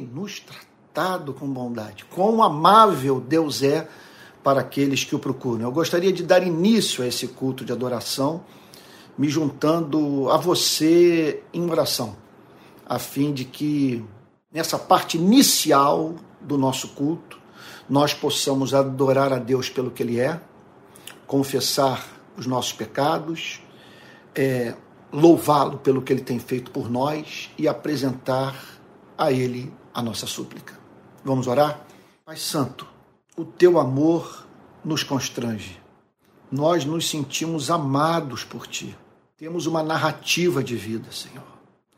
nos tratado com bondade. Quão amável Deus é para aqueles que o procuram. Eu gostaria de dar início a esse culto de adoração, me juntando a você em oração, a fim de que nessa parte inicial do nosso culto nós possamos adorar a Deus pelo que Ele é, confessar os nossos pecados, é, louvá-lo pelo que Ele tem feito por nós e apresentar a Ele a nossa súplica. Vamos orar? Pai Santo, o teu amor nos constrange. Nós nos sentimos amados por ti. Temos uma narrativa de vida, Senhor.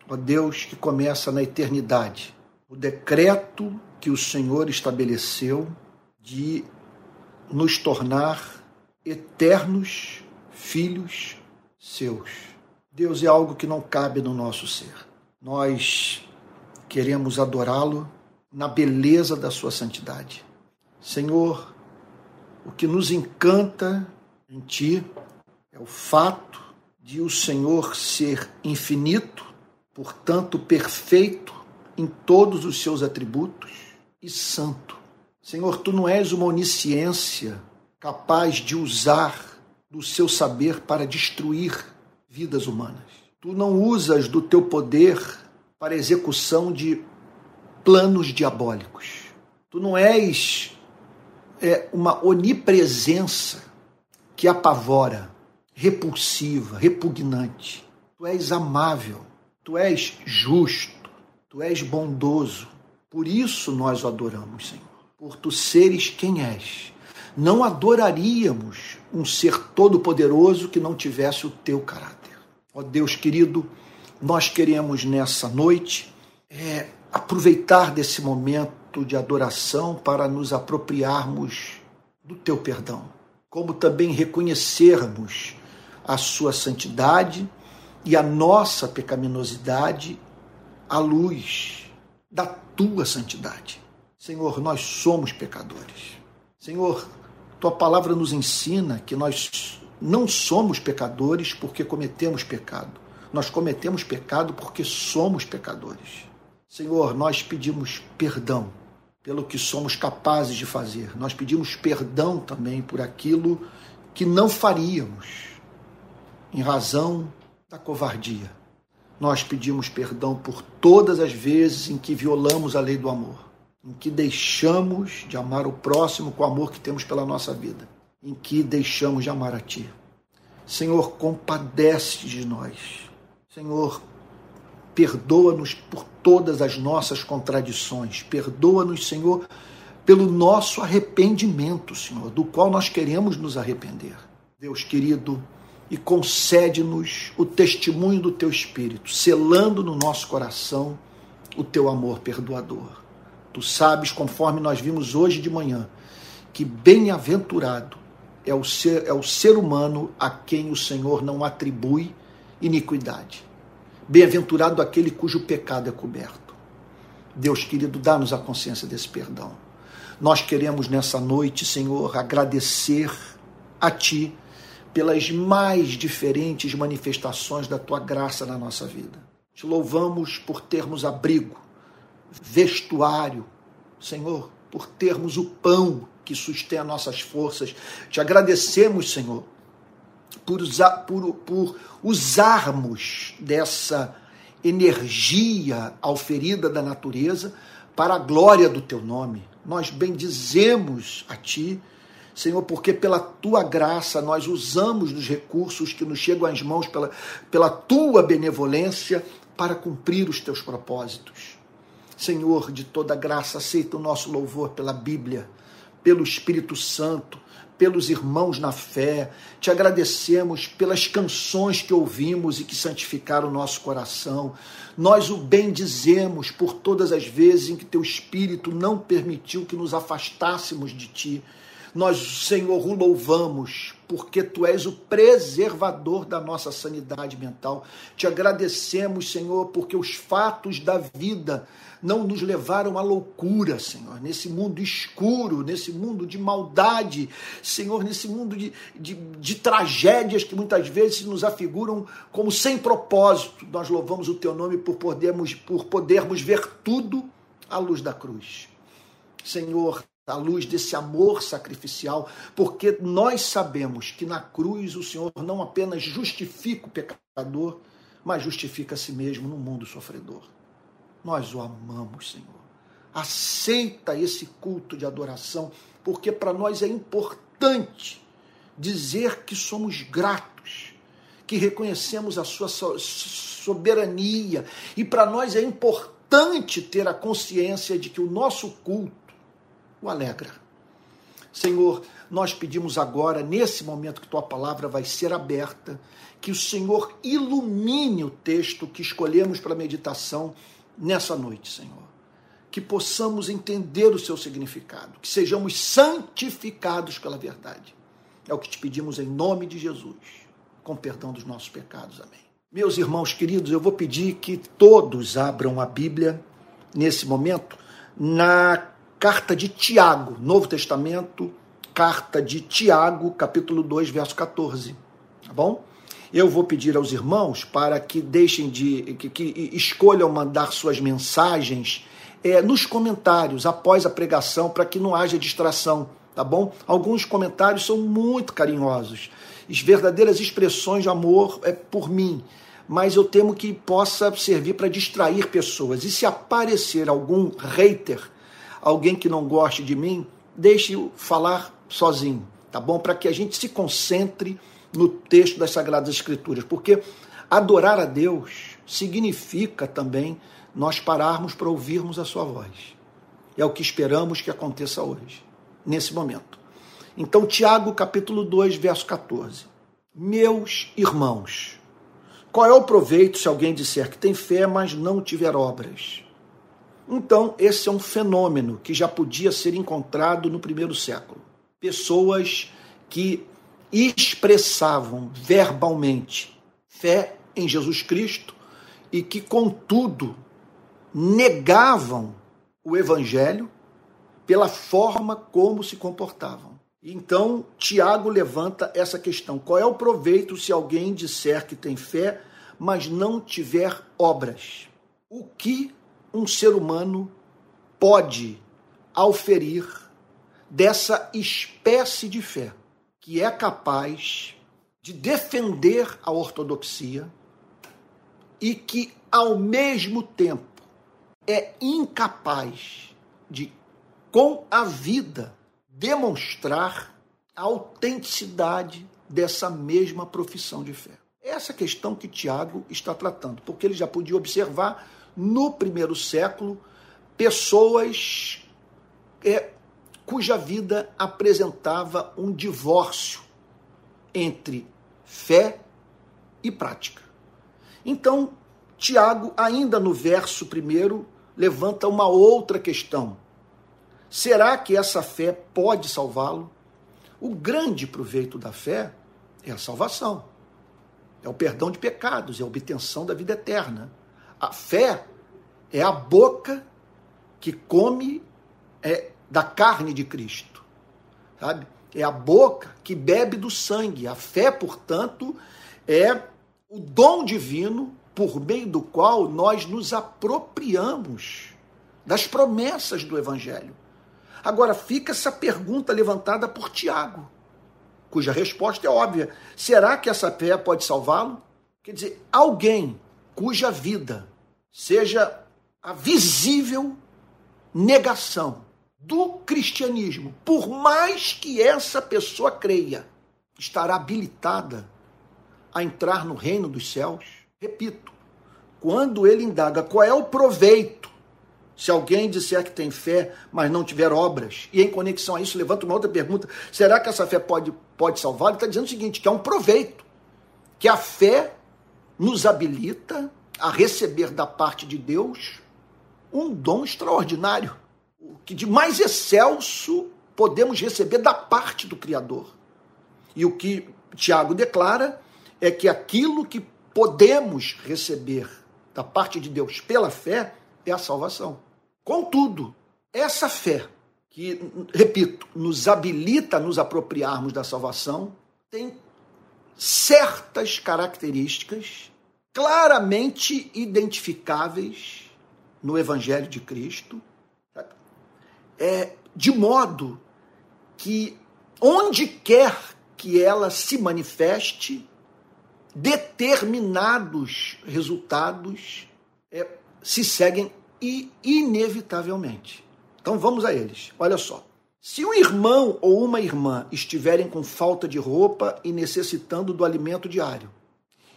Ó Deus, que começa na eternidade. O decreto que o Senhor estabeleceu de nos tornar eternos filhos seus. Deus é algo que não cabe no nosso ser. Nós queremos adorá-lo na beleza da sua santidade. Senhor, o que nos encanta em Ti é o fato de o Senhor ser infinito, portanto perfeito em todos os seus atributos e santo. Senhor, Tu não és uma onisciência capaz de usar do seu saber para destruir vidas humanas. Tu não usas do teu poder para execução de planos diabólicos. Tu não és é, uma onipresença que apavora, repulsiva, repugnante. Tu és amável, tu és justo, tu és bondoso. Por isso nós o adoramos, Senhor. Por tu seres quem és. Não adoraríamos um ser todo-poderoso que não tivesse o teu caráter. Ó Deus querido, nós queremos nessa noite é, aproveitar desse momento de adoração para nos apropriarmos do teu perdão, como também reconhecermos a sua santidade e a nossa pecaminosidade à luz da tua santidade. Senhor, nós somos pecadores. Senhor, tua palavra nos ensina que nós não somos pecadores porque cometemos pecado. Nós cometemos pecado porque somos pecadores. Senhor, nós pedimos perdão pelo que somos capazes de fazer. Nós pedimos perdão também por aquilo que não faríamos, em razão da covardia. Nós pedimos perdão por todas as vezes em que violamos a lei do amor, em que deixamos de amar o próximo com o amor que temos pela nossa vida, em que deixamos de amar a Ti. Senhor, compadece de nós. Senhor, Perdoa-nos por todas as nossas contradições. Perdoa-nos, Senhor, pelo nosso arrependimento, Senhor, do qual nós queremos nos arrepender. Deus querido, e concede-nos o testemunho do teu Espírito, selando no nosso coração o teu amor perdoador. Tu sabes, conforme nós vimos hoje de manhã, que bem-aventurado é o ser, é o ser humano a quem o Senhor não atribui iniquidade. Bem-aventurado aquele cujo pecado é coberto. Deus querido, dá-nos a consciência desse perdão. Nós queremos nessa noite, Senhor, agradecer a Ti pelas mais diferentes manifestações da Tua graça na nossa vida. Te louvamos por termos abrigo, vestuário, Senhor, por termos o pão que sustém as nossas forças. Te agradecemos, Senhor, por, usar, por, por usarmos dessa energia auferida da natureza para a glória do teu nome. Nós bendizemos a ti, Senhor, porque pela tua graça nós usamos dos recursos que nos chegam às mãos pela, pela tua benevolência para cumprir os teus propósitos. Senhor, de toda graça, aceita o nosso louvor pela Bíblia, pelo Espírito Santo, pelos irmãos na fé, te agradecemos pelas canções que ouvimos e que santificaram o nosso coração. Nós o bendizemos por todas as vezes em que teu Espírito não permitiu que nos afastássemos de ti. Nós, Senhor, o louvamos porque tu és o preservador da nossa sanidade mental. Te agradecemos, Senhor, porque os fatos da vida não nos levaram à loucura, Senhor, nesse mundo escuro, nesse mundo de maldade, Senhor, nesse mundo de, de, de tragédias que muitas vezes nos afiguram como sem propósito. Nós louvamos o teu nome por podermos, por podermos ver tudo à luz da cruz. Senhor, à luz desse amor sacrificial, porque nós sabemos que na cruz o Senhor não apenas justifica o pecador, mas justifica a si mesmo no mundo sofredor. Nós o amamos, Senhor. Aceita esse culto de adoração, porque para nós é importante dizer que somos gratos, que reconhecemos a sua soberania, e para nós é importante ter a consciência de que o nosso culto o alegra. Senhor, nós pedimos agora, nesse momento que tua palavra vai ser aberta, que o Senhor ilumine o texto que escolhemos para meditação nessa noite, Senhor. Que possamos entender o seu significado, que sejamos santificados pela verdade. É o que te pedimos em nome de Jesus, com perdão dos nossos pecados. Amém. Meus irmãos queridos, eu vou pedir que todos abram a Bíblia nesse momento na carta de Tiago, Novo Testamento, carta de Tiago, capítulo 2, verso 14. Tá bom? Eu vou pedir aos irmãos para que deixem de. que, que escolham mandar suas mensagens é, nos comentários após a pregação, para que não haja distração, tá bom? Alguns comentários são muito carinhosos, as verdadeiras expressões de amor é por mim mas eu temo que possa servir para distrair pessoas. E se aparecer algum hater, alguém que não goste de mim, deixe-o falar sozinho, tá bom? Para que a gente se concentre no texto das Sagradas Escrituras, porque adorar a Deus significa também nós pararmos para ouvirmos a sua voz. É o que esperamos que aconteça hoje, nesse momento. Então, Tiago, capítulo 2, verso 14. Meus irmãos, qual é o proveito se alguém disser que tem fé, mas não tiver obras? Então, esse é um fenômeno que já podia ser encontrado no primeiro século. Pessoas que expressavam verbalmente fé em Jesus Cristo e que, contudo, negavam o evangelho pela forma como se comportavam. Então, Tiago levanta essa questão: qual é o proveito se alguém disser que tem fé, mas não tiver obras? O que um ser humano pode auferir dessa espécie de fé que é capaz de defender a ortodoxia e que, ao mesmo tempo, é incapaz de, com a vida, demonstrar a autenticidade dessa mesma profissão de fé. Essa questão que Tiago está tratando, porque ele já podia observar no primeiro século, pessoas é, cuja vida apresentava um divórcio entre fé e prática. Então, Tiago, ainda no verso primeiro, levanta uma outra questão. Será que essa fé pode salvá-lo? O grande proveito da fé é a salvação, é o perdão de pecados, é a obtenção da vida eterna. A fé é a boca que come é, da carne de Cristo, sabe? É a boca que bebe do sangue. A fé, portanto, é o dom divino por meio do qual nós nos apropriamos das promessas do Evangelho. Agora, fica essa pergunta levantada por Tiago, cuja resposta é óbvia: será que essa fé pode salvá-lo? Quer dizer, alguém cuja vida seja a visível negação do cristianismo, por mais que essa pessoa creia, estará habilitada a entrar no reino dos céus? Repito, quando ele indaga qual é o proveito se alguém disser que tem fé, mas não tiver obras, e em conexão a isso levanta uma outra pergunta: será que essa fé pode, pode salvar? Ele está dizendo o seguinte: que é um proveito, que a fé nos habilita a receber da parte de Deus um dom extraordinário, o que de mais excelso podemos receber da parte do Criador. E o que Tiago declara é que aquilo que podemos receber da parte de Deus pela fé é a salvação. Contudo, essa fé, que, repito, nos habilita a nos apropriarmos da salvação, tem certas características claramente identificáveis no Evangelho de Cristo é, de modo que onde quer que ela se manifeste, determinados resultados é, se seguem inevitavelmente. Então vamos a eles. Olha só. Se um irmão ou uma irmã estiverem com falta de roupa e necessitando do alimento diário,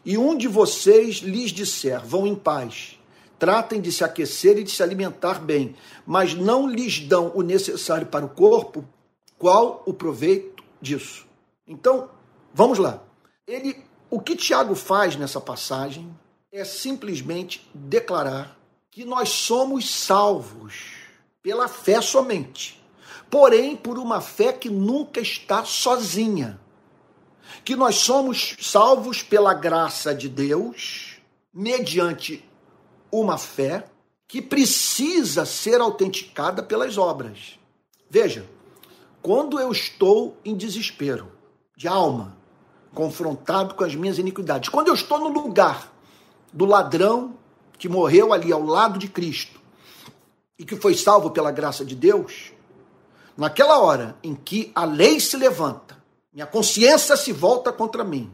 e um de vocês lhes disser: vão em paz, tratem de se aquecer e de se alimentar bem, mas não lhes dão o necessário para o corpo, qual o proveito disso? Então, vamos lá. Ele, o que Tiago faz nessa passagem é simplesmente declarar que nós somos salvos pela fé somente. Porém, por uma fé que nunca está sozinha. Que nós somos salvos pela graça de Deus, mediante uma fé que precisa ser autenticada pelas obras. Veja, quando eu estou em desespero de alma, confrontado com as minhas iniquidades, quando eu estou no lugar do ladrão que morreu ali ao lado de Cristo e que foi salvo pela graça de Deus, naquela hora em que a lei se levanta, minha consciência se volta contra mim.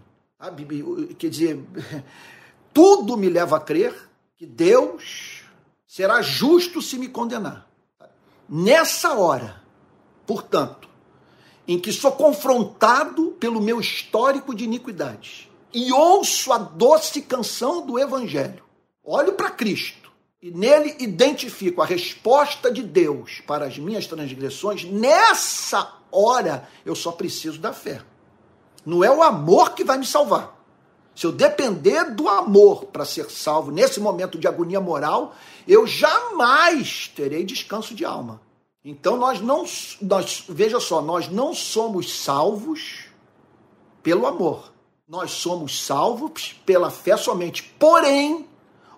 Quer dizer, tudo me leva a crer que Deus será justo se me condenar. Nessa hora, portanto, em que sou confrontado pelo meu histórico de iniquidades e ouço a doce canção do Evangelho, olho para Cristo e nele identifico a resposta de Deus para as minhas transgressões, nessa hora eu só preciso da fé. Não é o amor que vai me salvar. Se eu depender do amor para ser salvo nesse momento de agonia moral, eu jamais terei descanso de alma. Então nós não, nós, veja só, nós não somos salvos pelo amor. Nós somos salvos pela fé somente. Porém,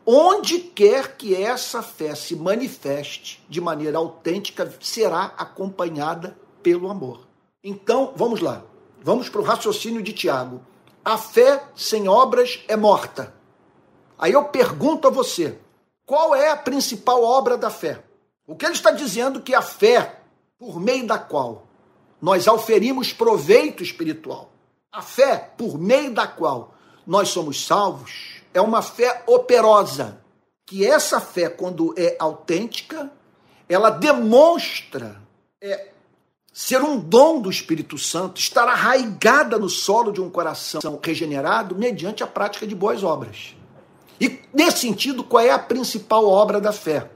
onde quer que essa fé se manifeste de maneira autêntica, será acompanhada pelo amor. Então, vamos lá. Vamos para o raciocínio de Tiago a fé sem obras é morta. Aí eu pergunto a você, qual é a principal obra da fé? O que ele está dizendo que a fé, por meio da qual nós auferimos proveito espiritual, a fé por meio da qual nós somos salvos, é uma fé operosa. Que essa fé, quando é autêntica, ela demonstra é, ser um dom do Espírito Santo, estar arraigada no solo de um coração regenerado mediante a prática de boas obras. E, nesse sentido, qual é a principal obra da fé?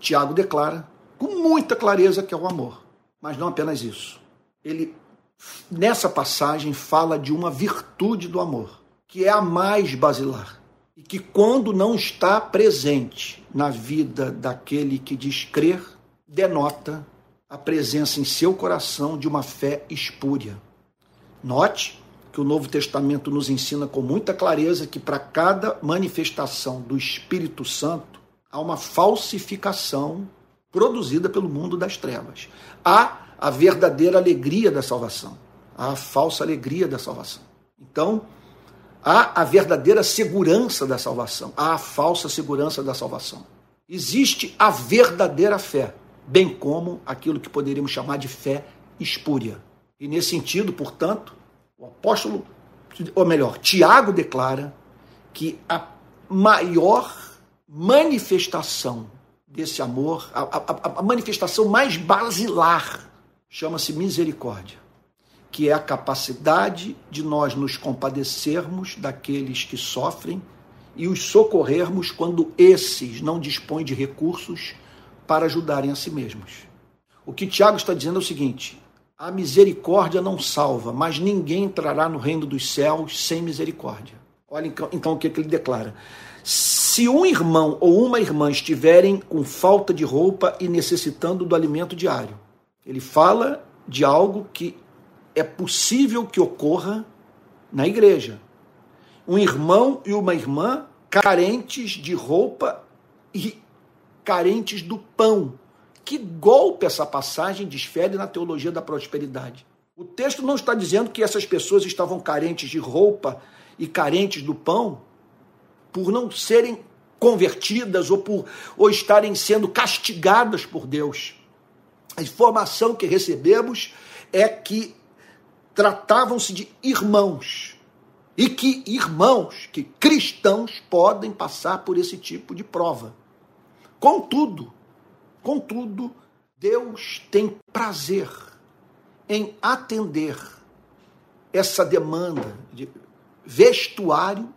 Tiago declara com muita clareza que é o amor. Mas não apenas isso. Ele, nessa passagem, fala de uma virtude do amor, que é a mais basilar. E que, quando não está presente na vida daquele que diz crer, denota a presença em seu coração de uma fé espúria. Note que o Novo Testamento nos ensina com muita clareza que para cada manifestação do Espírito Santo há uma falsificação produzida pelo mundo das trevas. Há a verdadeira alegria da salvação, há a falsa alegria da salvação. Então, há a verdadeira segurança da salvação, há a falsa segurança da salvação. Existe a verdadeira fé, bem como aquilo que poderíamos chamar de fé espúria. E nesse sentido, portanto, o apóstolo, ou melhor, Tiago declara que a maior manifestação desse amor, a, a, a manifestação mais basilar, chama-se misericórdia, que é a capacidade de nós nos compadecermos daqueles que sofrem e os socorrermos quando esses não dispõem de recursos para ajudarem a si mesmos. O que Tiago está dizendo é o seguinte: a misericórdia não salva, mas ninguém entrará no reino dos céus sem misericórdia. Olha então, então o que, que ele declara. Se um irmão ou uma irmã estiverem com falta de roupa e necessitando do alimento diário, ele fala de algo que é possível que ocorra na igreja. Um irmão e uma irmã carentes de roupa e carentes do pão. Que golpe essa passagem desfere na teologia da prosperidade. O texto não está dizendo que essas pessoas estavam carentes de roupa e carentes do pão por não serem convertidas ou por ou estarem sendo castigadas por Deus. A informação que recebemos é que tratavam-se de irmãos. E que irmãos, que cristãos podem passar por esse tipo de prova. Contudo, contudo, Deus tem prazer em atender essa demanda de vestuário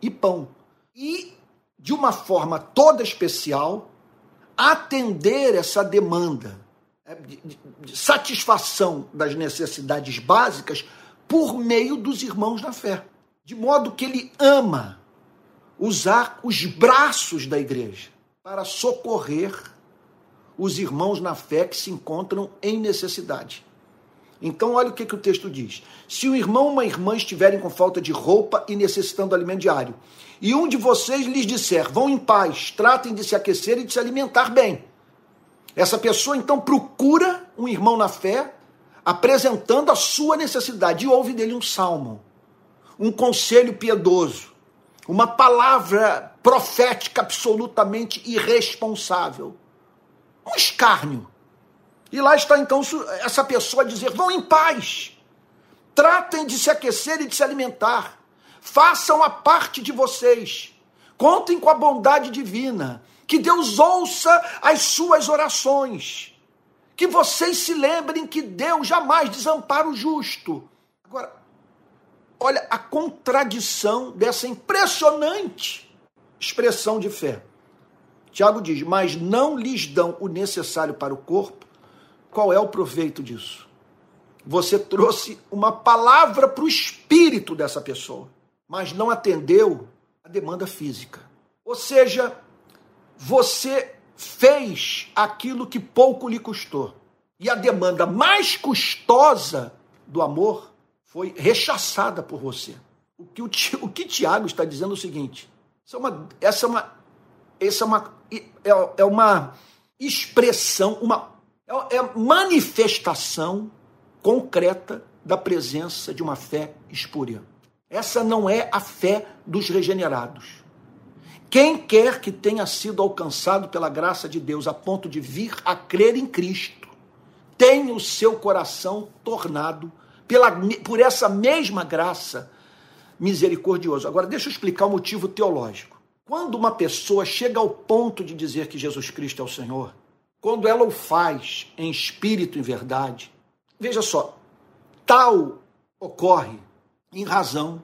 e pão. E, de uma forma toda especial, atender essa demanda de, de, de satisfação das necessidades básicas por meio dos irmãos na fé. De modo que ele ama usar os braços da igreja para socorrer os irmãos na fé que se encontram em necessidade. Então, olha o que, que o texto diz. Se um irmão ou uma irmã estiverem com falta de roupa e necessitando alimento diário, e um de vocês lhes disser, vão em paz, tratem de se aquecer e de se alimentar bem. Essa pessoa então procura um irmão na fé, apresentando a sua necessidade, e ouve dele um salmo, um conselho piedoso, uma palavra profética absolutamente irresponsável, um escárnio. E lá está então essa pessoa a dizer: vão em paz, tratem de se aquecer e de se alimentar, façam a parte de vocês, contem com a bondade divina, que Deus ouça as suas orações, que vocês se lembrem que Deus jamais desampara o justo. Agora, olha a contradição dessa impressionante expressão de fé. Tiago diz: Mas não lhes dão o necessário para o corpo qual é o proveito disso? Você trouxe uma palavra para o espírito dessa pessoa, mas não atendeu a demanda física. Ou seja, você fez aquilo que pouco lhe custou. E a demanda mais custosa do amor foi rechaçada por você. O que, o, o que Tiago está dizendo é o seguinte: essa é uma, essa é uma, essa é uma, é, é uma expressão, uma é, é manifestação concreta da presença de uma fé espúria. Essa não é a fé dos regenerados. Quem quer que tenha sido alcançado pela graça de Deus a ponto de vir a crer em Cristo, tem o seu coração tornado pela, por essa mesma graça misericordioso. Agora, deixa eu explicar o motivo teológico. Quando uma pessoa chega ao ponto de dizer que Jesus Cristo é o Senhor, quando ela o faz em espírito e verdade, veja só, tal ocorre em razão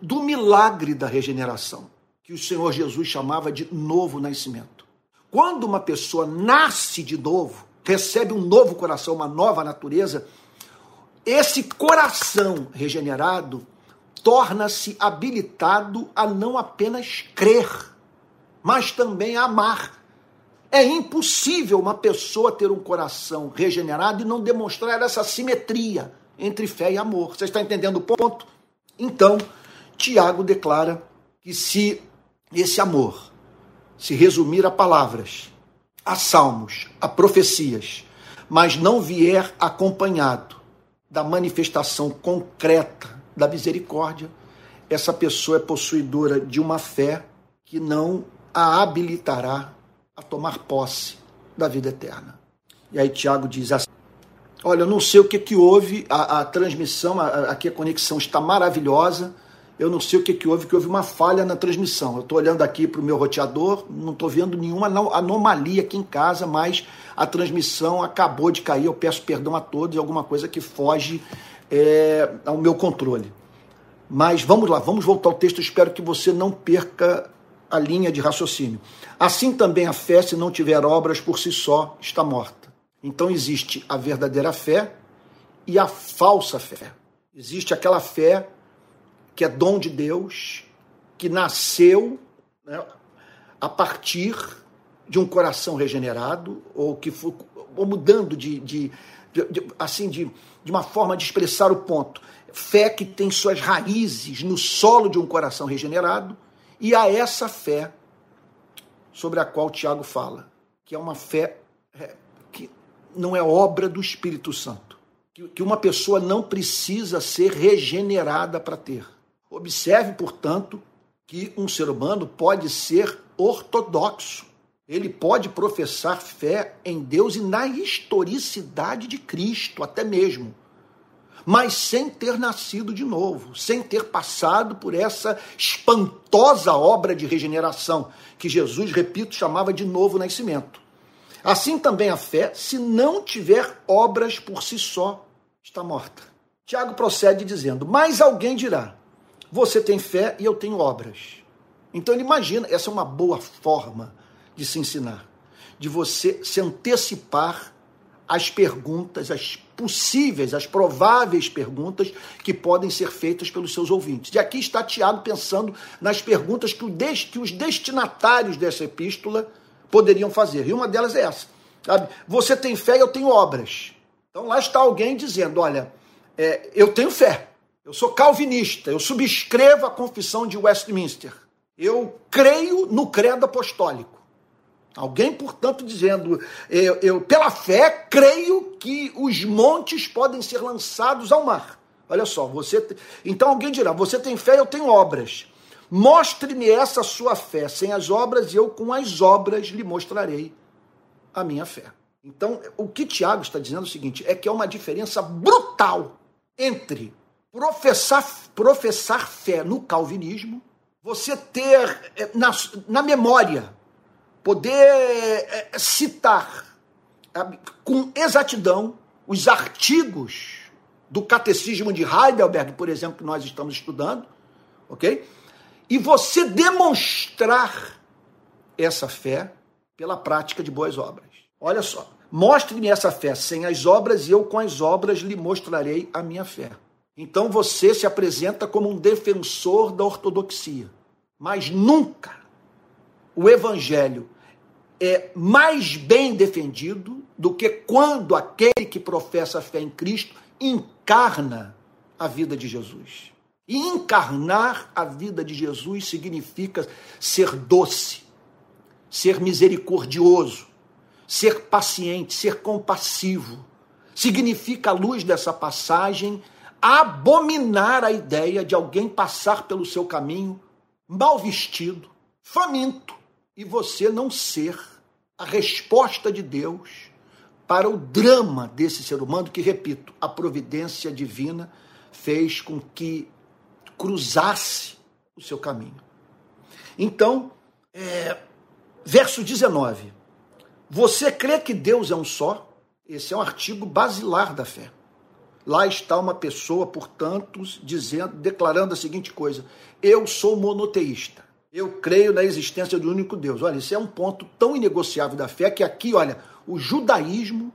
do milagre da regeneração, que o Senhor Jesus chamava de novo nascimento. Quando uma pessoa nasce de novo, recebe um novo coração, uma nova natureza, esse coração regenerado torna-se habilitado a não apenas crer, mas também a amar. É impossível uma pessoa ter um coração regenerado e não demonstrar essa simetria entre fé e amor. Você está entendendo o ponto? Então, Tiago declara que se esse amor se resumir a palavras, a salmos, a profecias, mas não vier acompanhado da manifestação concreta da misericórdia, essa pessoa é possuidora de uma fé que não a habilitará a tomar posse da vida eterna. E aí Tiago diz assim: Olha, eu não sei o que, que houve, a, a transmissão, a, aqui a conexão está maravilhosa. Eu não sei o que, que houve, que houve uma falha na transmissão. Eu estou olhando aqui para o meu roteador, não estou vendo nenhuma anomalia aqui em casa, mas a transmissão acabou de cair. Eu peço perdão a todos, é alguma coisa que foge é, ao meu controle. Mas vamos lá, vamos voltar ao texto. Espero que você não perca a linha de raciocínio. Assim também a fé, se não tiver obras por si só, está morta. Então existe a verdadeira fé e a falsa fé. Existe aquela fé que é dom de Deus, que nasceu né, a partir de um coração regenerado, ou que foi ou mudando de, de, de, de assim de, de uma forma de expressar o ponto. Fé que tem suas raízes no solo de um coração regenerado, e a essa fé sobre a qual Tiago fala, que é uma fé é, que não é obra do Espírito Santo, que, que uma pessoa não precisa ser regenerada para ter. Observe, portanto, que um ser humano pode ser ortodoxo. Ele pode professar fé em Deus e na historicidade de Cristo, até mesmo mas sem ter nascido de novo, sem ter passado por essa espantosa obra de regeneração que Jesus, repito, chamava de novo nascimento. Assim também a fé, se não tiver obras por si só, está morta. Tiago procede dizendo: Mas alguém dirá: Você tem fé e eu tenho obras. Então ele imagina, essa é uma boa forma de se ensinar, de você se antecipar às perguntas, às possíveis, as prováveis perguntas que podem ser feitas pelos seus ouvintes. E aqui está Tiago pensando nas perguntas que, que os destinatários dessa epístola poderiam fazer. E uma delas é essa. Sabe? Você tem fé e eu tenho obras. Então lá está alguém dizendo: olha, é, eu tenho fé, eu sou calvinista, eu subscrevo a confissão de Westminster, eu creio no credo apostólico. Alguém, portanto, dizendo, eu, eu, pela fé creio que os montes podem ser lançados ao mar. Olha só, você. Então alguém dirá: você tem fé, eu tenho obras. Mostre-me essa sua fé sem as obras, e eu com as obras lhe mostrarei a minha fé. Então, o que Tiago está dizendo é o seguinte: é que há uma diferença brutal entre professar, professar fé no calvinismo, você ter eh, na, na memória poder é, citar com exatidão os artigos do Catecismo de Heidelberg, por exemplo, que nós estamos estudando, ok? E você demonstrar essa fé pela prática de boas obras. Olha só, mostre-me essa fé sem as obras e eu com as obras lhe mostrarei a minha fé. Então você se apresenta como um defensor da ortodoxia, mas nunca o evangelho é mais bem defendido do que quando aquele que professa a fé em Cristo encarna a vida de Jesus. E encarnar a vida de Jesus significa ser doce, ser misericordioso, ser paciente, ser compassivo. Significa, à luz dessa passagem, abominar a ideia de alguém passar pelo seu caminho mal vestido, faminto, e você não ser a resposta de Deus para o drama desse ser humano, que, repito, a providência divina fez com que cruzasse o seu caminho. Então, é, verso 19. Você crê que Deus é um só? Esse é um artigo basilar da fé. Lá está uma pessoa, portanto, dizendo, declarando a seguinte coisa: Eu sou monoteísta. Eu creio na existência do único Deus. Olha, isso é um ponto tão inegociável da fé que aqui, olha, o judaísmo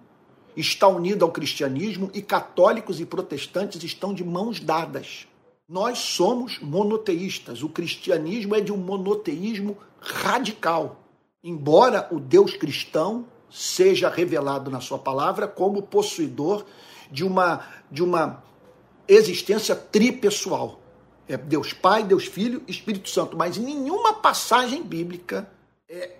está unido ao cristianismo e católicos e protestantes estão de mãos dadas. Nós somos monoteístas. O cristianismo é de um monoteísmo radical. Embora o Deus cristão seja revelado na sua palavra como possuidor de uma de uma existência tripessoal. É Deus Pai, Deus Filho, Espírito Santo. Mas em nenhuma passagem bíblica é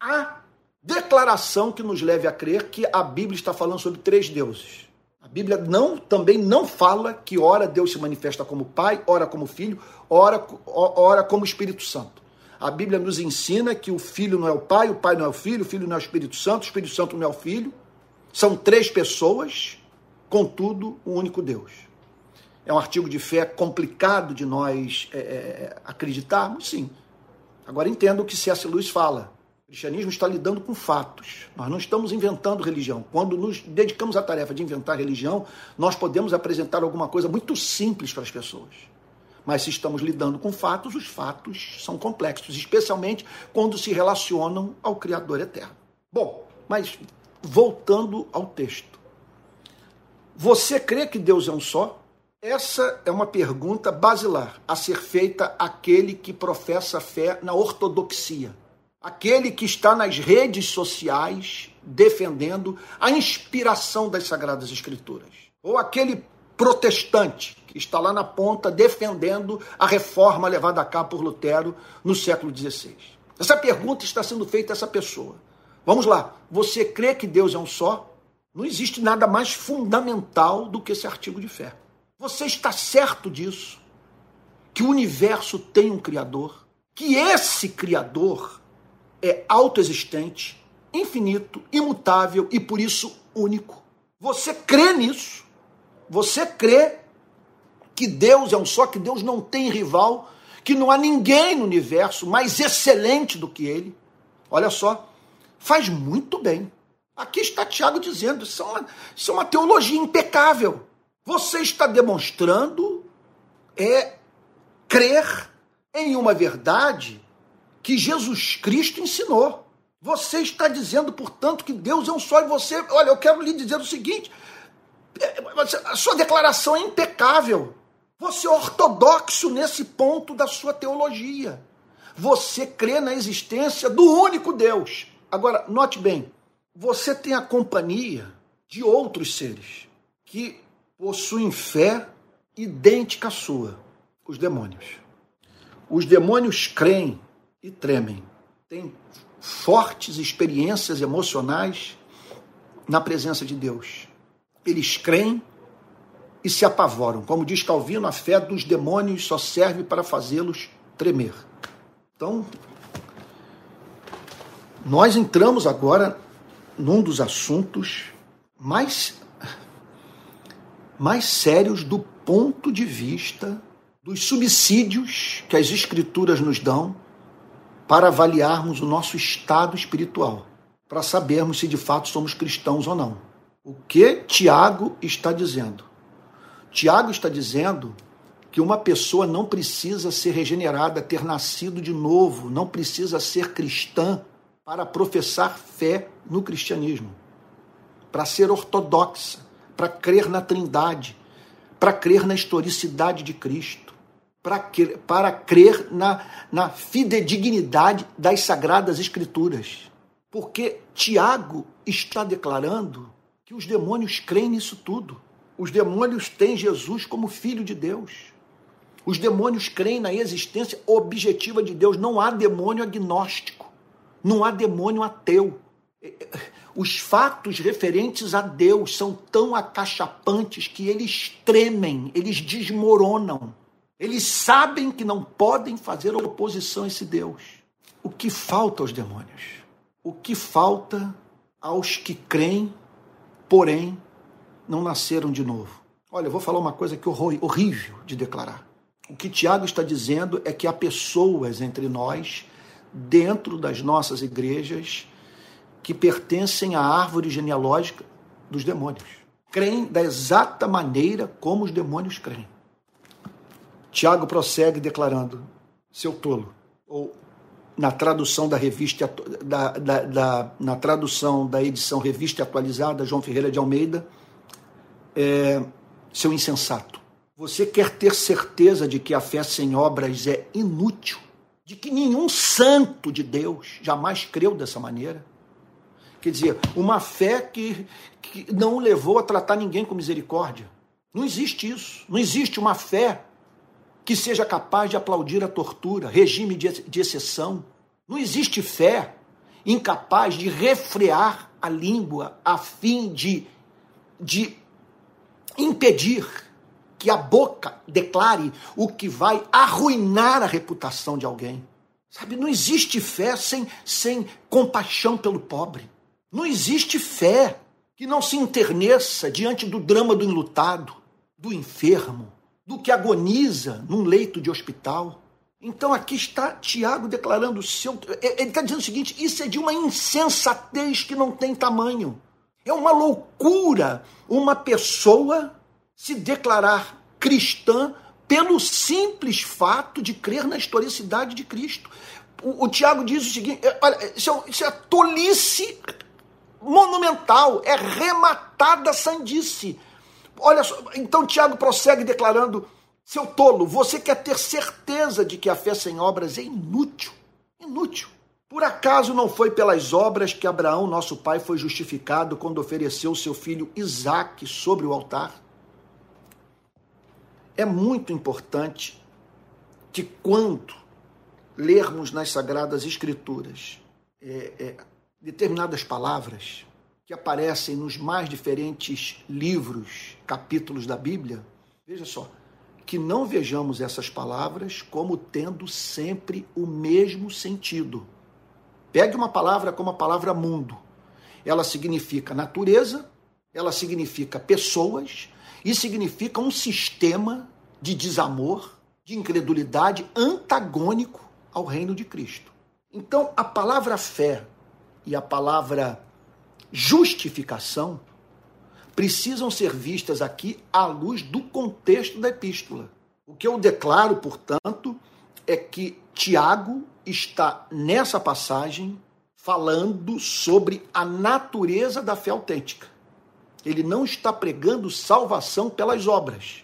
a declaração que nos leve a crer que a Bíblia está falando sobre três deuses. A Bíblia não, também não fala que ora Deus se manifesta como Pai, ora como Filho, ora, ora como Espírito Santo. A Bíblia nos ensina que o Filho não é o Pai, o Pai não é o Filho, o Filho não é o Espírito Santo, o Espírito Santo não é o Filho. São três pessoas, contudo, um único Deus. É um artigo de fé complicado de nós é, é, acreditarmos? Sim. Agora entendo o que C.S. Lewis fala. O cristianismo está lidando com fatos. Nós não estamos inventando religião. Quando nos dedicamos à tarefa de inventar religião, nós podemos apresentar alguma coisa muito simples para as pessoas. Mas se estamos lidando com fatos, os fatos são complexos, especialmente quando se relacionam ao Criador eterno. Bom, mas voltando ao texto. Você crê que Deus é um só? Essa é uma pergunta basilar a ser feita àquele que professa fé na ortodoxia, aquele que está nas redes sociais defendendo a inspiração das Sagradas Escrituras, ou aquele protestante que está lá na ponta defendendo a reforma levada a cabo por Lutero no século XVI. Essa pergunta está sendo feita a essa pessoa. Vamos lá, você crê que Deus é um só? Não existe nada mais fundamental do que esse artigo de fé. Você está certo disso? Que o universo tem um Criador? Que esse Criador é autoexistente, infinito, imutável e por isso único. Você crê nisso? Você crê que Deus é um só, que Deus não tem rival, que não há ninguém no universo mais excelente do que ele? Olha só, faz muito bem. Aqui está Tiago dizendo: isso é, uma, isso é uma teologia impecável. Você está demonstrando é crer em uma verdade que Jesus Cristo ensinou. Você está dizendo, portanto, que Deus é um só e você. Olha, eu quero lhe dizer o seguinte: é, a sua declaração é impecável. Você é ortodoxo nesse ponto da sua teologia. Você crê na existência do único Deus. Agora, note bem, você tem a companhia de outros seres que possuem fé idêntica à sua, os demônios. Os demônios creem e tremem, têm fortes experiências emocionais na presença de Deus. Eles creem e se apavoram. Como diz Calvino, a fé dos demônios só serve para fazê-los tremer. Então, nós entramos agora num dos assuntos mais, mais sérios do ponto de vista dos subsídios que as Escrituras nos dão para avaliarmos o nosso estado espiritual, para sabermos se de fato somos cristãos ou não. O que Tiago está dizendo? Tiago está dizendo que uma pessoa não precisa ser regenerada, ter nascido de novo, não precisa ser cristã para professar fé no cristianismo, para ser ortodoxa, para crer na Trindade, para crer na historicidade de Cristo, para crer, para crer na, na fidedignidade das Sagradas Escrituras. Porque Tiago está declarando que os demônios creem nisso tudo. Os demônios têm Jesus como filho de Deus. Os demônios creem na existência objetiva de Deus. Não há demônio agnóstico. Não há demônio ateu. É, é, os fatos referentes a Deus são tão acachapantes que eles tremem, eles desmoronam. Eles sabem que não podem fazer oposição a esse Deus. O que falta aos demônios? O que falta aos que creem, porém não nasceram de novo? Olha, eu vou falar uma coisa que é horrível de declarar. O que Tiago está dizendo é que há pessoas entre nós dentro das nossas igrejas que pertencem à árvore genealógica dos demônios. Creem da exata maneira como os demônios creem. Tiago prossegue declarando: seu tolo, ou na tradução da revista da, da, da, na tradução da edição revista atualizada João Ferreira de Almeida é, seu insensato você quer ter certeza de que a fé sem obras é inútil de que nenhum santo de Deus jamais creu dessa maneira. Quer dizer, uma fé que, que não levou a tratar ninguém com misericórdia. Não existe isso. Não existe uma fé que seja capaz de aplaudir a tortura, regime de, de exceção. Não existe fé incapaz de refrear a língua a fim de, de impedir que a boca declare o que vai arruinar a reputação de alguém. Sabe, não existe fé sem, sem compaixão pelo pobre. Não existe fé que não se enterneça diante do drama do enlutado, do enfermo, do que agoniza num leito de hospital. Então aqui está Tiago declarando o seu. Ele está dizendo o seguinte: isso é de uma insensatez que não tem tamanho. É uma loucura uma pessoa se declarar cristã pelo simples fato de crer na historicidade de Cristo. O, o Tiago diz o seguinte: é, olha, isso é, isso é tolice monumental, é rematada sandice. Olha só, então Tiago prossegue declarando: seu tolo, você quer ter certeza de que a fé sem obras é inútil? Inútil. Por acaso não foi pelas obras que Abraão, nosso pai, foi justificado quando ofereceu seu filho Isaque sobre o altar? É muito importante que quando lermos nas Sagradas Escrituras é, é, determinadas palavras que aparecem nos mais diferentes livros, capítulos da Bíblia, veja só, que não vejamos essas palavras como tendo sempre o mesmo sentido. Pegue uma palavra como a palavra mundo. Ela significa natureza, ela significa pessoas e significa um sistema de desamor, de incredulidade antagônico ao reino de Cristo. Então, a palavra fé e a palavra justificação precisam ser vistas aqui à luz do contexto da epístola. O que eu declaro, portanto, é que Tiago está nessa passagem falando sobre a natureza da fé autêntica. Ele não está pregando salvação pelas obras.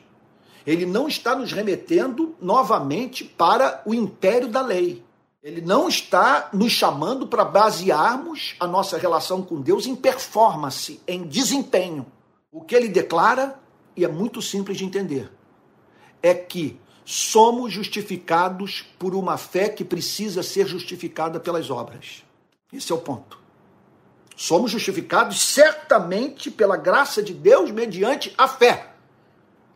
Ele não está nos remetendo novamente para o império da lei. Ele não está nos chamando para basearmos a nossa relação com Deus em performance, em desempenho. O que ele declara, e é muito simples de entender, é que somos justificados por uma fé que precisa ser justificada pelas obras. Esse é o ponto. Somos justificados certamente pela graça de Deus mediante a fé.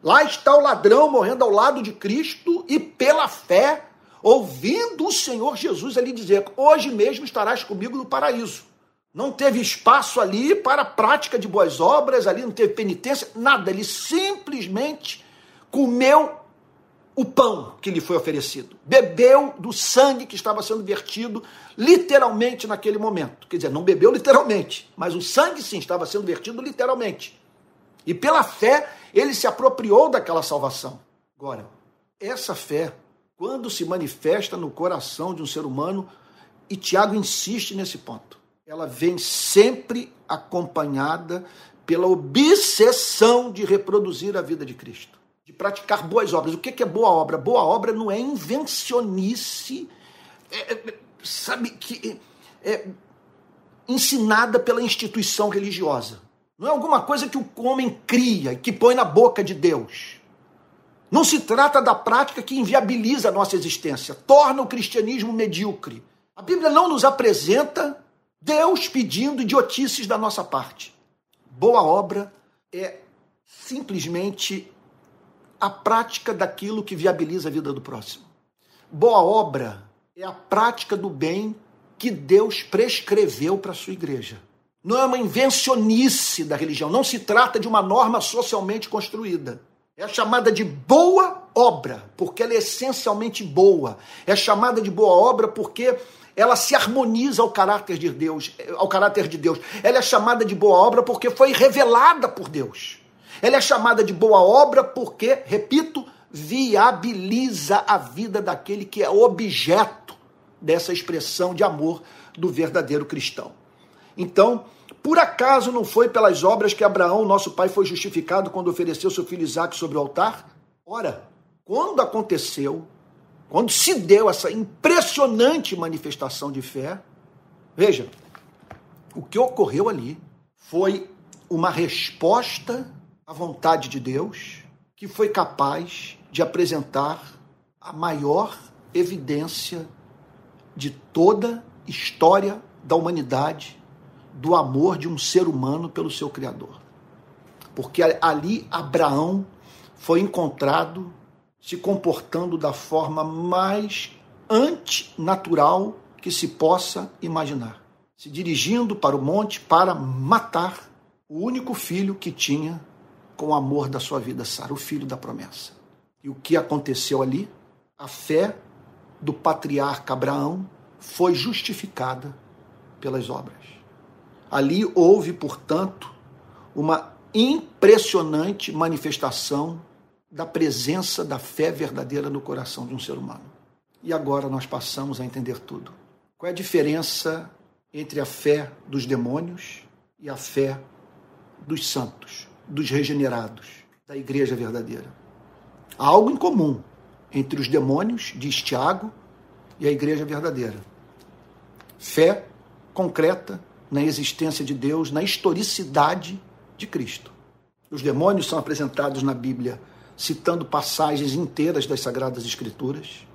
Lá está o ladrão morrendo ao lado de Cristo e pela fé, ouvindo o Senhor Jesus ali dizer: Hoje mesmo estarás comigo no paraíso. Não teve espaço ali para prática de boas obras, ali não teve penitência, nada. Ele simplesmente comeu o pão que lhe foi oferecido, bebeu do sangue que estava sendo vertido literalmente naquele momento. Quer dizer, não bebeu literalmente, mas o sangue sim estava sendo vertido literalmente. E pela fé, ele se apropriou daquela salvação. Agora, essa fé, quando se manifesta no coração de um ser humano, e Tiago insiste nesse ponto, ela vem sempre acompanhada pela obsessão de reproduzir a vida de Cristo de praticar boas obras. O que é boa obra? Boa obra não é invencionice, é, é, sabe, que é, ensinada pela instituição religiosa. Não é alguma coisa que o homem cria e que põe na boca de Deus. Não se trata da prática que inviabiliza a nossa existência, torna o cristianismo medíocre. A Bíblia não nos apresenta Deus pedindo idiotices da nossa parte. Boa obra é simplesmente a prática daquilo que viabiliza a vida do próximo. Boa obra é a prática do bem que Deus prescreveu para a sua igreja. Não é uma invencionice da religião, não se trata de uma norma socialmente construída. É chamada de boa obra, porque ela é essencialmente boa. É chamada de boa obra porque ela se harmoniza ao caráter de Deus, ao caráter de Deus. Ela é chamada de boa obra porque foi revelada por Deus. Ela é chamada de boa obra porque, repito, viabiliza a vida daquele que é objeto dessa expressão de amor do verdadeiro cristão. Então, por acaso não foi pelas obras que Abraão, nosso pai, foi justificado quando ofereceu seu filho Isaac sobre o altar? Ora, quando aconteceu, quando se deu essa impressionante manifestação de fé, veja, o que ocorreu ali foi uma resposta a vontade de Deus, que foi capaz de apresentar a maior evidência de toda história da humanidade do amor de um ser humano pelo seu Criador. Porque ali Abraão foi encontrado se comportando da forma mais antinatural que se possa imaginar, se dirigindo para o monte para matar o único filho que tinha com o amor da sua vida, Sara, o filho da promessa. E o que aconteceu ali? A fé do patriarca Abraão foi justificada pelas obras. Ali houve, portanto, uma impressionante manifestação da presença da fé verdadeira no coração de um ser humano. E agora nós passamos a entender tudo. Qual é a diferença entre a fé dos demônios e a fé dos santos? Dos regenerados, da igreja verdadeira. Há algo em comum entre os demônios, diz Tiago, e a igreja verdadeira. Fé concreta na existência de Deus, na historicidade de Cristo. Os demônios são apresentados na Bíblia citando passagens inteiras das Sagradas Escrituras,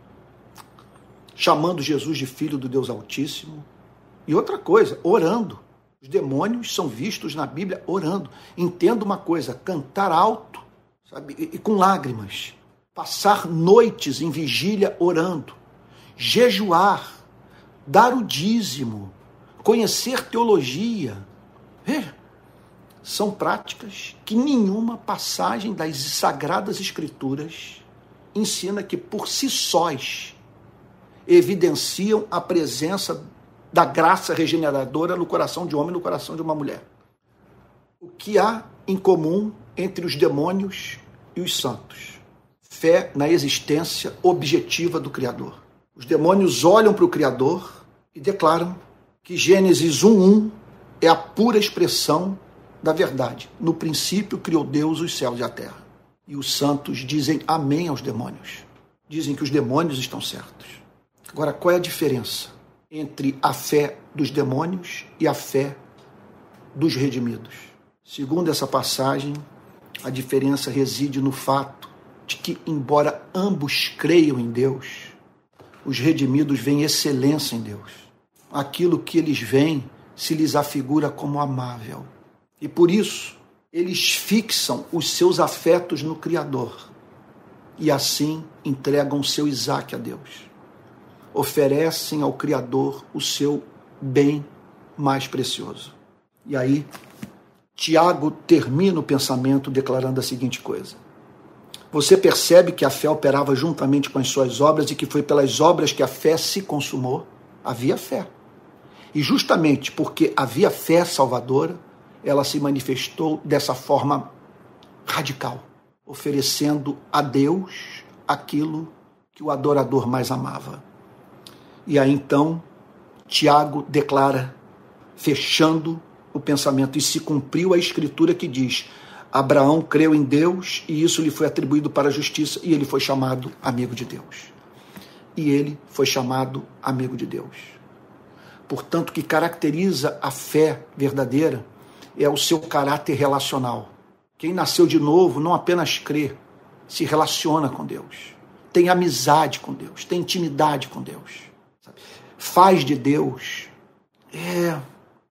chamando Jesus de Filho do Deus Altíssimo. E outra coisa, orando os demônios são vistos na Bíblia orando. Entenda uma coisa: cantar alto, sabe, e, e com lágrimas, passar noites em vigília orando, jejuar, dar o dízimo, conhecer teologia. Veja, são práticas que nenhuma passagem das sagradas escrituras ensina que por si sós evidenciam a presença da graça regeneradora no coração de homem e no coração de uma mulher. O que há em comum entre os demônios e os santos? Fé na existência objetiva do Criador. Os demônios olham para o Criador e declaram que Gênesis 1:1 é a pura expressão da verdade. No princípio criou Deus os céus e a terra. E os santos dizem amém aos demônios. Dizem que os demônios estão certos. Agora, qual é a diferença entre a fé dos demônios e a fé dos redimidos? Segundo essa passagem, a diferença reside no fato de que, embora ambos creiam em Deus, os redimidos veem excelência em Deus. Aquilo que eles veem se lhes afigura como amável. E por isso, eles fixam os seus afetos no Criador e assim entregam seu Isaac a Deus. Oferecem ao Criador o seu bem mais precioso. E aí, Tiago termina o pensamento declarando a seguinte coisa: Você percebe que a fé operava juntamente com as suas obras e que foi pelas obras que a fé se consumou? Havia fé. E justamente porque havia fé salvadora, ela se manifestou dessa forma radical, oferecendo a Deus aquilo que o adorador mais amava. E aí então, Tiago declara, fechando o pensamento, e se cumpriu a escritura que diz: Abraão creu em Deus e isso lhe foi atribuído para a justiça, e ele foi chamado amigo de Deus. E ele foi chamado amigo de Deus. Portanto, o que caracteriza a fé verdadeira é o seu caráter relacional. Quem nasceu de novo não apenas crê, se relaciona com Deus, tem amizade com Deus, tem intimidade com Deus? Faz de Deus é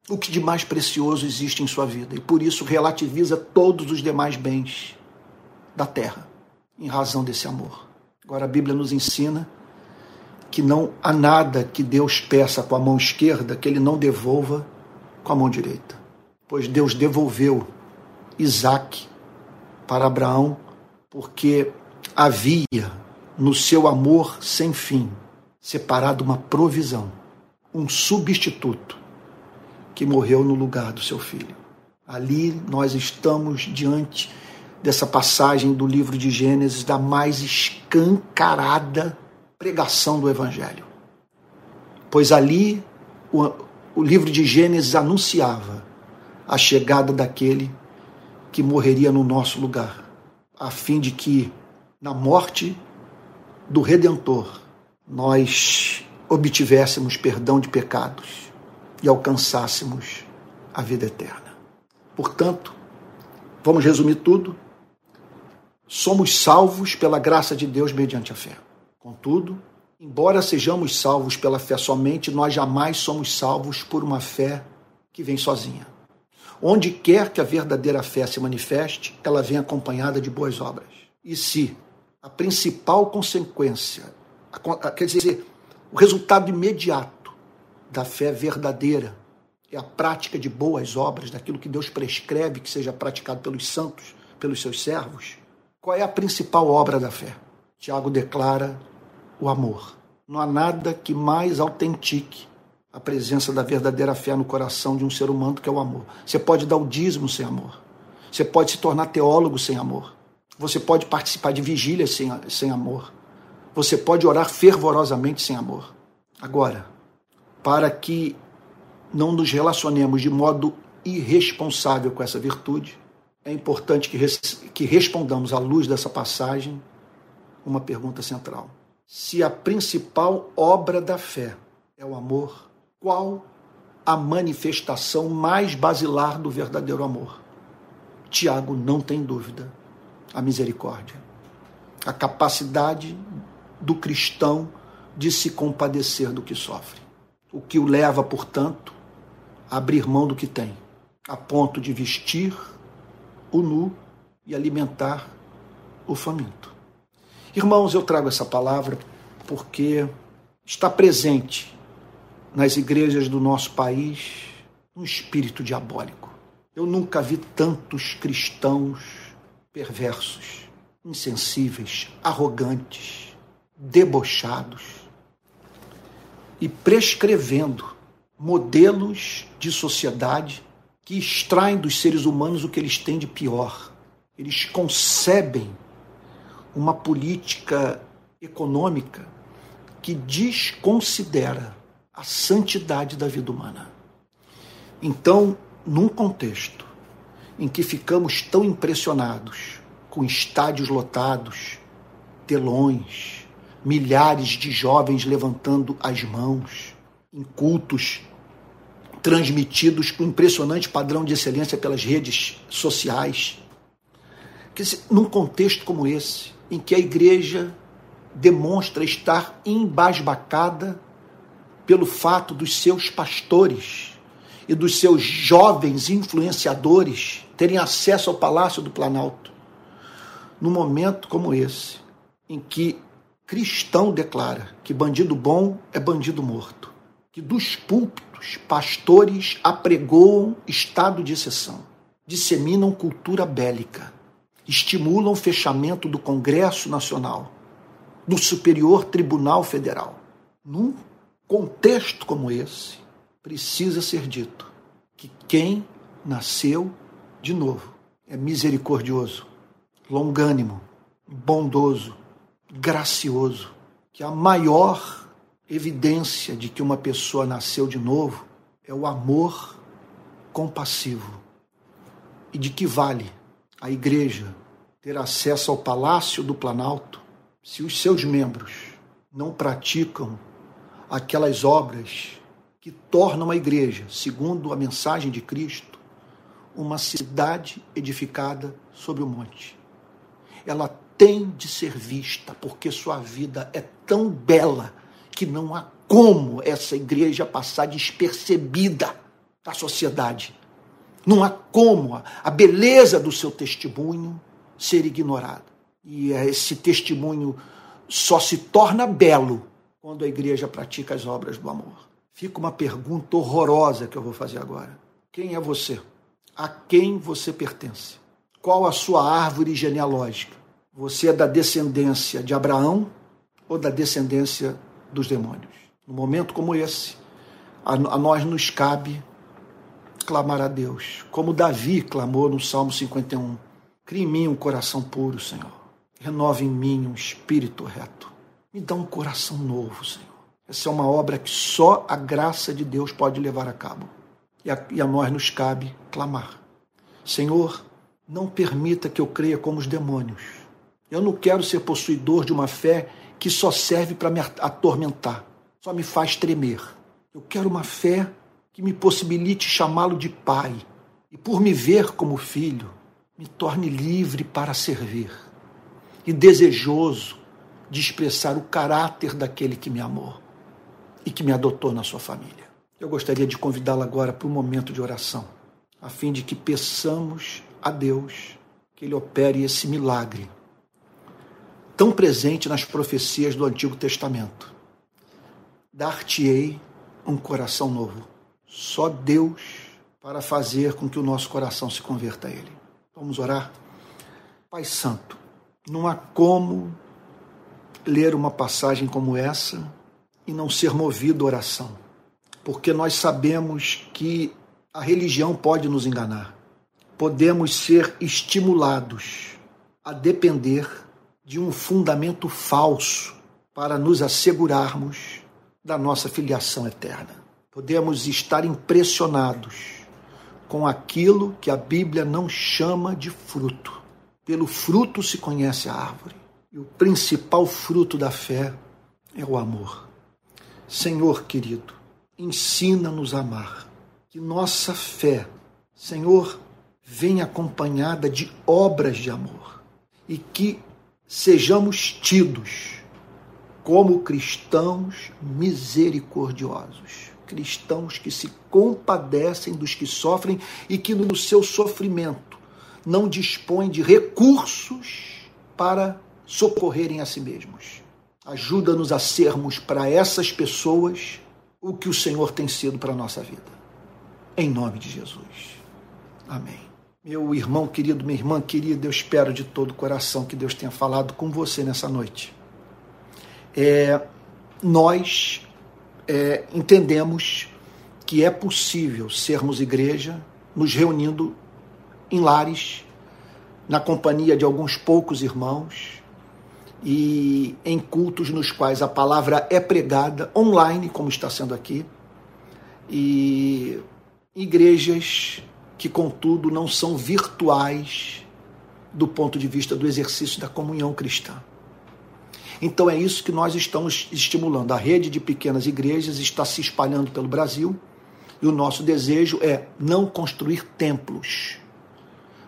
o que de mais precioso existe em sua vida e por isso relativiza todos os demais bens da terra em razão desse amor. Agora a Bíblia nos ensina que não há nada que Deus peça com a mão esquerda que ele não devolva com a mão direita pois Deus devolveu Isaac para Abraão, porque havia no seu amor sem fim separado uma provisão, um substituto que morreu no lugar do seu filho. Ali nós estamos diante dessa passagem do livro de Gênesis, da mais escancarada pregação do Evangelho. Pois ali o, o livro de Gênesis anunciava a chegada daquele que morreria no nosso lugar, a fim de que, na morte do Redentor, nós obtivéssemos perdão de pecados e alcançássemos a vida eterna. Portanto, vamos resumir tudo. Somos salvos pela graça de Deus mediante a fé. Contudo, embora sejamos salvos pela fé somente, nós jamais somos salvos por uma fé que vem sozinha. Onde quer que a verdadeira fé se manifeste, ela vem acompanhada de boas obras. E se a principal consequência, quer dizer, o resultado imediato da fé verdadeira é a prática de boas obras, daquilo que Deus prescreve que seja praticado pelos santos, pelos seus servos, qual é a principal obra da fé? Tiago declara o amor. Não há nada que mais autentique a presença da verdadeira fé no coração de um ser humano, que é o amor. Você pode dar o dízimo sem amor. Você pode se tornar teólogo sem amor. Você pode participar de vigílias sem, sem amor. Você pode orar fervorosamente sem amor. Agora, para que não nos relacionemos de modo irresponsável com essa virtude, é importante que, res, que respondamos à luz dessa passagem uma pergunta central. Se a principal obra da fé é o amor, qual a manifestação mais basilar do verdadeiro amor? Tiago não tem dúvida. A misericórdia. A capacidade do cristão de se compadecer do que sofre. O que o leva, portanto, a abrir mão do que tem, a ponto de vestir o nu e alimentar o faminto. Irmãos, eu trago essa palavra porque está presente nas igrejas do nosso país um espírito diabólico. Eu nunca vi tantos cristãos perversos, insensíveis, arrogantes, debochados e prescrevendo modelos de sociedade que extraem dos seres humanos o que eles têm de pior. Eles concebem uma política econômica que desconsidera a santidade da vida humana. Então, num contexto em que ficamos tão impressionados com estádios lotados, telões, milhares de jovens levantando as mãos, em cultos transmitidos com impressionante padrão de excelência pelas redes sociais. Que, num contexto como esse, em que a igreja demonstra estar embasbacada pelo fato dos seus pastores e dos seus jovens influenciadores terem acesso ao Palácio do Planalto. Num momento como esse, em que cristão declara que bandido bom é bandido morto, que dos púlpitos pastores apregoam estado de exceção, disseminam cultura bélica, estimulam o fechamento do Congresso Nacional, do Superior Tribunal Federal. Num contexto como esse, precisa ser dito que quem nasceu de novo é misericordioso, longânimo, bondoso, gracioso, que a maior evidência de que uma pessoa nasceu de novo é o amor compassivo. E de que vale a igreja ter acesso ao palácio do Planalto se os seus membros não praticam aquelas obras que tornam a igreja, segundo a mensagem de Cristo, uma cidade edificada sobre o monte. Ela tem de ser vista, porque sua vida é tão bela que não há como essa igreja passar despercebida da sociedade. Não há como a beleza do seu testemunho ser ignorada. E esse testemunho só se torna belo quando a igreja pratica as obras do amor. Fica uma pergunta horrorosa que eu vou fazer agora. Quem é você? A quem você pertence? Qual a sua árvore genealógica? Você é da descendência de Abraão ou da descendência dos demônios? Num momento como esse, a, a nós nos cabe clamar a Deus, como Davi clamou no Salmo 51. Crie em mim um coração puro, Senhor. Renove em mim um espírito reto. Me dá um coração novo, Senhor. Essa é uma obra que só a graça de Deus pode levar a cabo. E a, e a nós nos cabe clamar. Senhor, não permita que eu creia como os demônios. Eu não quero ser possuidor de uma fé que só serve para me atormentar, só me faz tremer. Eu quero uma fé que me possibilite chamá-lo de pai e, por me ver como filho, me torne livre para servir e desejoso de expressar o caráter daquele que me amou e que me adotou na sua família. Eu gostaria de convidá-la agora para um momento de oração, a fim de que peçamos a Deus que Ele opere esse milagre tão presente nas profecias do Antigo Testamento. Dar-te-ei um coração novo. Só Deus para fazer com que o nosso coração se converta a Ele. Vamos orar? Pai Santo, não há como ler uma passagem como essa e não ser movido à oração, porque nós sabemos que a religião pode nos enganar. Podemos ser estimulados a depender de um fundamento falso para nos assegurarmos da nossa filiação eterna. Podemos estar impressionados com aquilo que a Bíblia não chama de fruto. Pelo fruto se conhece a árvore. E o principal fruto da fé é o amor. Senhor querido, ensina-nos a amar. Que nossa fé, Senhor, venha acompanhada de obras de amor. E que sejamos tidos como cristãos misericordiosos cristãos que se compadecem dos que sofrem e que no seu sofrimento não dispõem de recursos para socorrerem a si mesmos. Ajuda-nos a sermos para essas pessoas o que o Senhor tem sido para a nossa vida. Em nome de Jesus. Amém. Meu irmão querido, minha irmã querida, eu espero de todo o coração que Deus tenha falado com você nessa noite. É, nós é, entendemos que é possível sermos igreja nos reunindo em lares, na companhia de alguns poucos irmãos e em cultos nos quais a palavra é pregada online, como está sendo aqui, e igrejas que, contudo, não são virtuais do ponto de vista do exercício da comunhão cristã. Então é isso que nós estamos estimulando. A rede de pequenas igrejas está se espalhando pelo Brasil e o nosso desejo é não construir templos,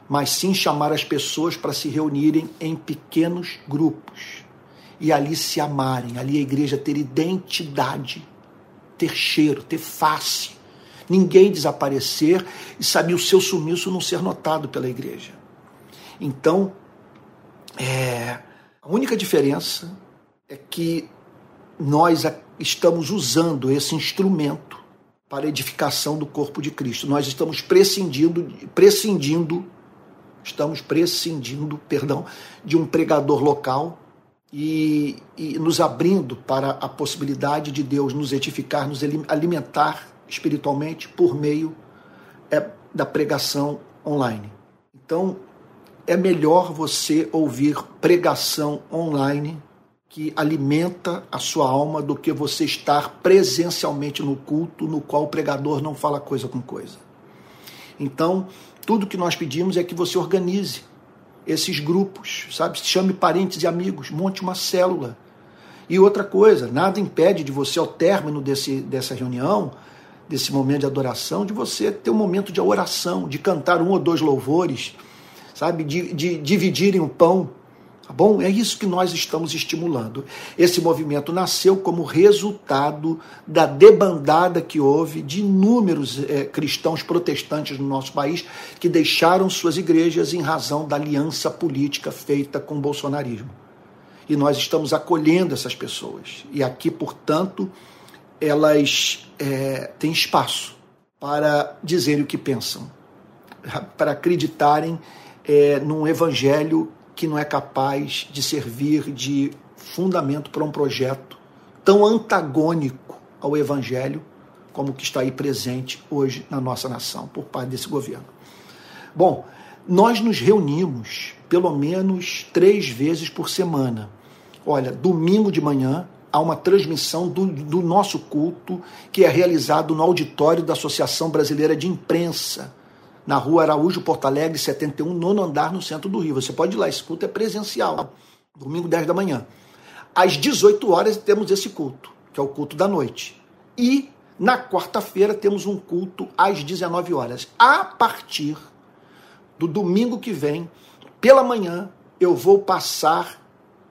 mas sim chamar as pessoas para se reunirem em pequenos grupos e ali se amarem, ali a igreja ter identidade, ter cheiro, ter face ninguém desaparecer e sabe o seu sumiço não ser notado pela igreja. Então, é, a única diferença é que nós estamos usando esse instrumento para a edificação do corpo de Cristo. Nós estamos prescindindo, prescindindo, estamos prescindindo, perdão, de um pregador local e, e nos abrindo para a possibilidade de Deus nos edificar, nos alimentar espiritualmente por meio é, da pregação online. Então, é melhor você ouvir pregação online que alimenta a sua alma do que você estar presencialmente no culto no qual o pregador não fala coisa com coisa. Então, tudo que nós pedimos é que você organize esses grupos, sabe? Chame parentes e amigos, monte uma célula. E outra coisa, nada impede de você, ao término desse, dessa reunião, desse momento de adoração, de você ter um momento de oração, de cantar um ou dois louvores, sabe? De, de dividirem o pão. Tá bom? É isso que nós estamos estimulando. Esse movimento nasceu como resultado da debandada que houve de inúmeros é, cristãos protestantes no nosso país que deixaram suas igrejas em razão da aliança política feita com o bolsonarismo. E nós estamos acolhendo essas pessoas. E aqui, portanto, elas é, têm espaço para dizerem o que pensam, para acreditarem é, num evangelho que não é capaz de servir de fundamento para um projeto tão antagônico ao evangelho como o que está aí presente hoje na nossa nação por parte desse governo. Bom, nós nos reunimos pelo menos três vezes por semana. Olha, domingo de manhã, há uma transmissão do, do nosso culto que é realizado no auditório da Associação Brasileira de Imprensa, na rua Araújo, Porto Alegre, 71, nono andar, no centro do Rio. Você pode ir lá, esse culto é presencial, domingo 10 da manhã. Às 18 horas temos esse culto, que é o culto da noite. E na quarta-feira temos um culto às 19 horas. A partir do domingo que vem, pela manhã, eu vou passar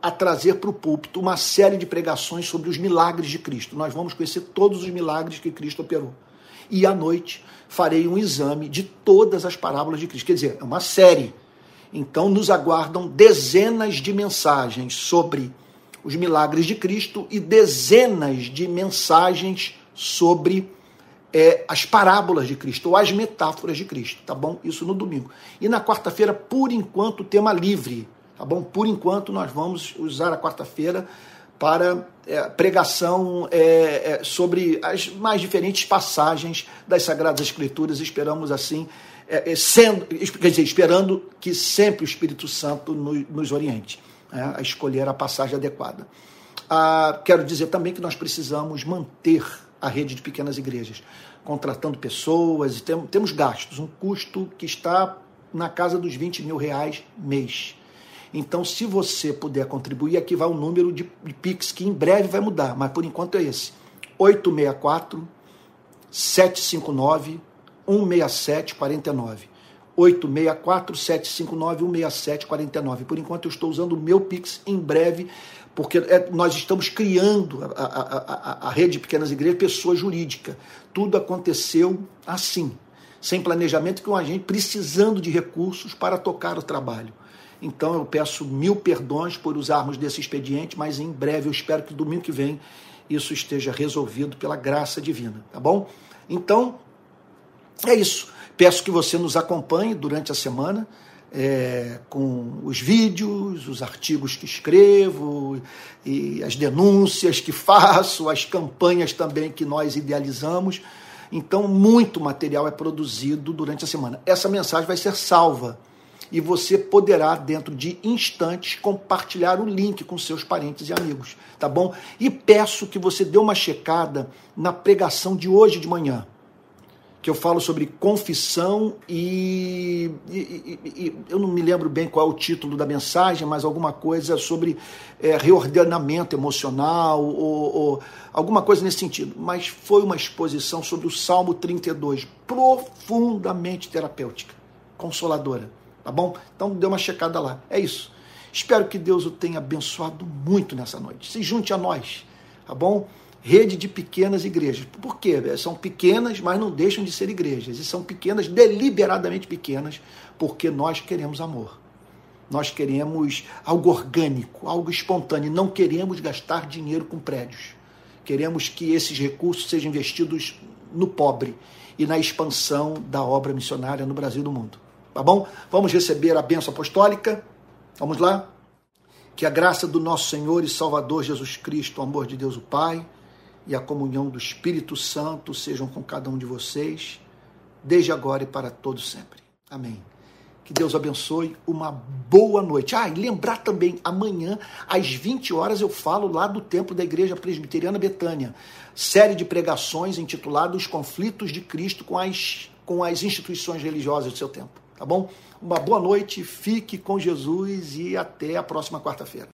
a trazer para o púlpito uma série de pregações sobre os milagres de Cristo. Nós vamos conhecer todos os milagres que Cristo operou. E à noite farei um exame de todas as parábolas de Cristo. Quer dizer, é uma série. Então nos aguardam dezenas de mensagens sobre os milagres de Cristo e dezenas de mensagens sobre é, as parábolas de Cristo ou as metáforas de Cristo, tá bom? Isso no domingo. E na quarta-feira, por enquanto, tema livre Tá bom? Por enquanto, nós vamos usar a quarta-feira para é, pregação é, é, sobre as mais diferentes passagens das Sagradas Escrituras. Esperamos assim, é, é, sendo, quer dizer, esperando que sempre o Espírito Santo nos, nos oriente né, a escolher a passagem adequada. Ah, quero dizer também que nós precisamos manter a rede de pequenas igrejas, contratando pessoas, tem, temos gastos, um custo que está na casa dos 20 mil reais mês. Então, se você puder contribuir, aqui vai o número de, Pix, que em breve vai mudar, mas por enquanto é esse: 864 759 16749. 864 759 16749. Por enquanto eu estou usando o meu Pix em breve, porque é, nós estamos criando a, a, a, a rede de pequenas igrejas, pessoa jurídica. Tudo aconteceu assim, sem planejamento, com a gente precisando de recursos para tocar o trabalho. Então eu peço mil perdões por usarmos desse expediente, mas em breve eu espero que domingo que vem isso esteja resolvido pela graça divina, tá bom? Então, é isso. Peço que você nos acompanhe durante a semana. É, com os vídeos, os artigos que escrevo, e as denúncias que faço, as campanhas também que nós idealizamos. Então, muito material é produzido durante a semana. Essa mensagem vai ser salva e você poderá, dentro de instantes, compartilhar o link com seus parentes e amigos, tá bom? E peço que você dê uma checada na pregação de hoje de manhã, que eu falo sobre confissão e, e, e, e eu não me lembro bem qual é o título da mensagem, mas alguma coisa sobre é, reordenamento emocional ou, ou alguma coisa nesse sentido. Mas foi uma exposição sobre o Salmo 32, profundamente terapêutica, consoladora tá bom? Então dê uma checada lá. É isso. Espero que Deus o tenha abençoado muito nessa noite. Se junte a nós, tá bom? Rede de pequenas igrejas. Por quê? São pequenas, mas não deixam de ser igrejas. E são pequenas, deliberadamente pequenas, porque nós queremos amor. Nós queremos algo orgânico, algo espontâneo. Não queremos gastar dinheiro com prédios. Queremos que esses recursos sejam investidos no pobre e na expansão da obra missionária no Brasil e no mundo. Tá bom? Vamos receber a benção apostólica. Vamos lá? Que a graça do nosso Senhor e Salvador Jesus Cristo, o amor de Deus o Pai e a comunhão do Espírito Santo sejam com cada um de vocês, desde agora e para todos sempre. Amém. Que Deus abençoe, uma boa noite. Ah, e lembrar também, amanhã, às 20 horas, eu falo lá do templo da Igreja Presbiteriana Betânia. Série de pregações intitulada Os Conflitos de Cristo com as, com as instituições religiosas do seu tempo tá bom? Uma boa noite, fique com Jesus e até a próxima quarta-feira.